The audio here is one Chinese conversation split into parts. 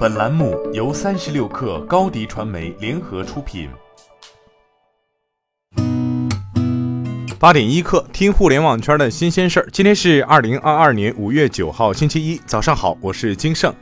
本栏目由三十六氪高低传媒联合出品。八点一刻，听互联网圈的新鲜事儿。今天是二零二二年五月九号，星期一，早上好，我是金盛。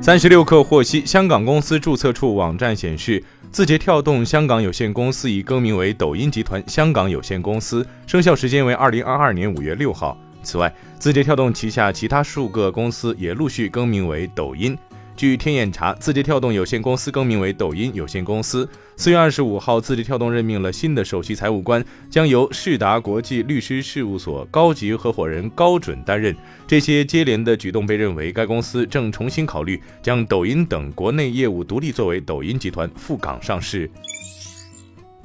三十六氪获悉，香港公司注册处网站显示，字节跳动香港有限公司已更名为抖音集团香港有限公司，生效时间为二零二二年五月六号。此外，字节跳动旗下其他数个公司也陆续更名为抖音。据天眼查，字节跳动有限公司更名为抖音有限公司。四月二十五号，字节跳动任命了新的首席财务官，将由世达国际律师事务所高级合伙人高准担任。这些接连的举动被认为，该公司正重新考虑将抖音等国内业务独立作为抖音集团赴港上市。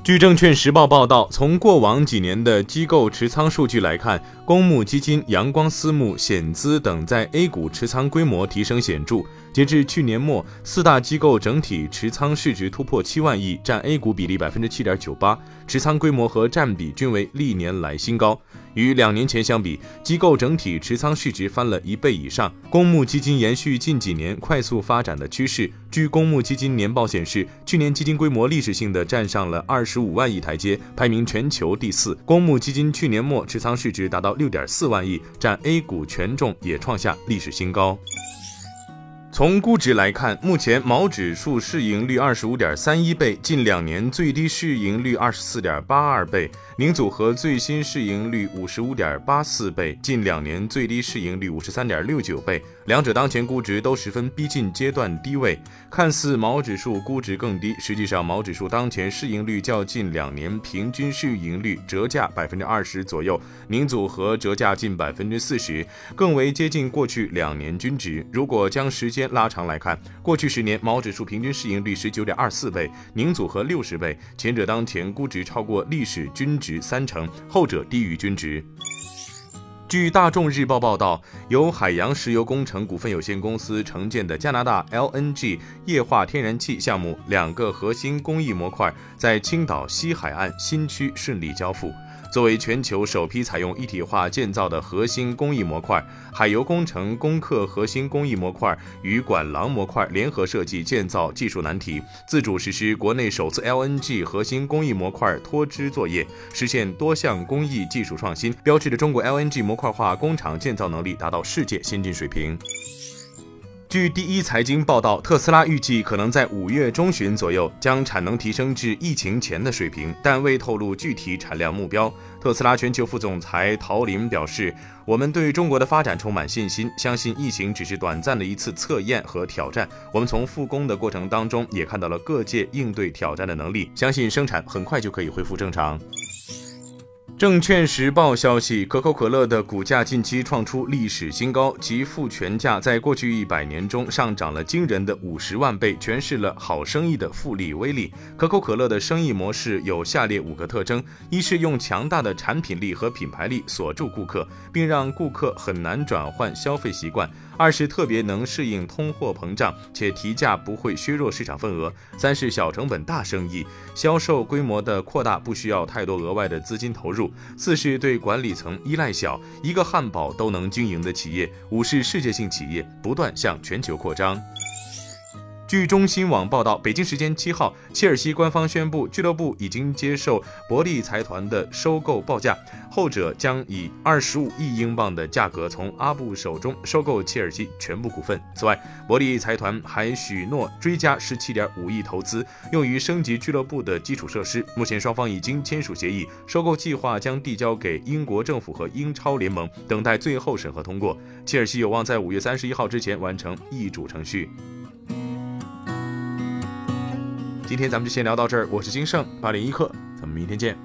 据证券时报报道，从过往几年的机构持仓数据来看，公募基金、阳光私募、险资等在 A 股持仓规模提升显著。截至去年末，四大机构整体持仓市值突破七万亿，占 A 股比例百分之七点九八，持仓规模和占比均为历年来新高。与两年前相比，机构整体持仓市值翻了一倍以上。公募基金延续近几年快速发展的趋势。据公募基金年报显示，去年基金规模历史性的站上了二十五万亿台阶，排名全球第四。公募基金去年末持仓市值达到六点四万亿，占 A 股权重也创下历史新高。从估值来看，目前毛指数市盈率二十五点三一倍，近两年最低市盈率二十四点八二倍；宁组合最新市盈率五十五点八四倍，近两年最低市盈率五十三点六九倍。两者当前估值都十分逼近阶段低位，看似毛指数估值更低，实际上毛指数当前市盈率较近两年平均市盈率折价百分之二十左右，宁组合折价近百分之四十，更为接近过去两年均值。如果将时间拉长来看，过去十年毛指数平均市盈率十九点二四倍，宁组合六十倍，前者当前估值超过历史均值三成，后者低于均值。据大众日报报道，由海洋石油工程股份有限公司承建的加拿大 LNG 液化天然气项目两个核心工艺模块在青岛西海岸新区顺利交付。作为全球首批采用一体化建造的核心工艺模块，海油工程攻克核心工艺模块与管廊模块联合设计建造技术难题，自主实施国内首次 LNG 核心工艺模块脱脂作业，实现多项工艺技术创新，标志着中国 LNG 模块化工厂建造能力达到世界先进水平。据第一财经报道，特斯拉预计可能在五月中旬左右将产能提升至疫情前的水平，但未透露具体产量目标。特斯拉全球副总裁陶林表示：“我们对中国的发展充满信心，相信疫情只是短暂的一次测验和挑战。我们从复工的过程当中也看到了各界应对挑战的能力，相信生产很快就可以恢复正常。”证券时报消息，可口可乐的股价近期创出历史新高，其复权价在过去一百年中上涨了惊人的五十万倍，诠释了好生意的复利威力。可口可乐的生意模式有下列五个特征：一是用强大的产品力和品牌力锁住顾客，并让顾客很难转换消费习惯。二是特别能适应通货膨胀，且提价不会削弱市场份额。三是小成本大生意，销售规模的扩大不需要太多额外的资金投入。四是对管理层依赖小，一个汉堡都能经营的企业。五是世界性企业，不断向全球扩张。据中新网报道，北京时间七号，切尔西官方宣布，俱乐部已经接受伯利财团的收购报价，后者将以二十五亿英镑的价格从阿布手中收购切尔西全部股份。此外，伯利财团还许诺追加十七点五亿投资，用于升级俱乐部的基础设施。目前双方已经签署协议，收购计划将递交给英国政府和英超联盟，等待最后审核通过。切尔西有望在五月三十一号之前完成易主程序。今天咱们就先聊到这儿，我是金盛八点一刻，咱们明天见。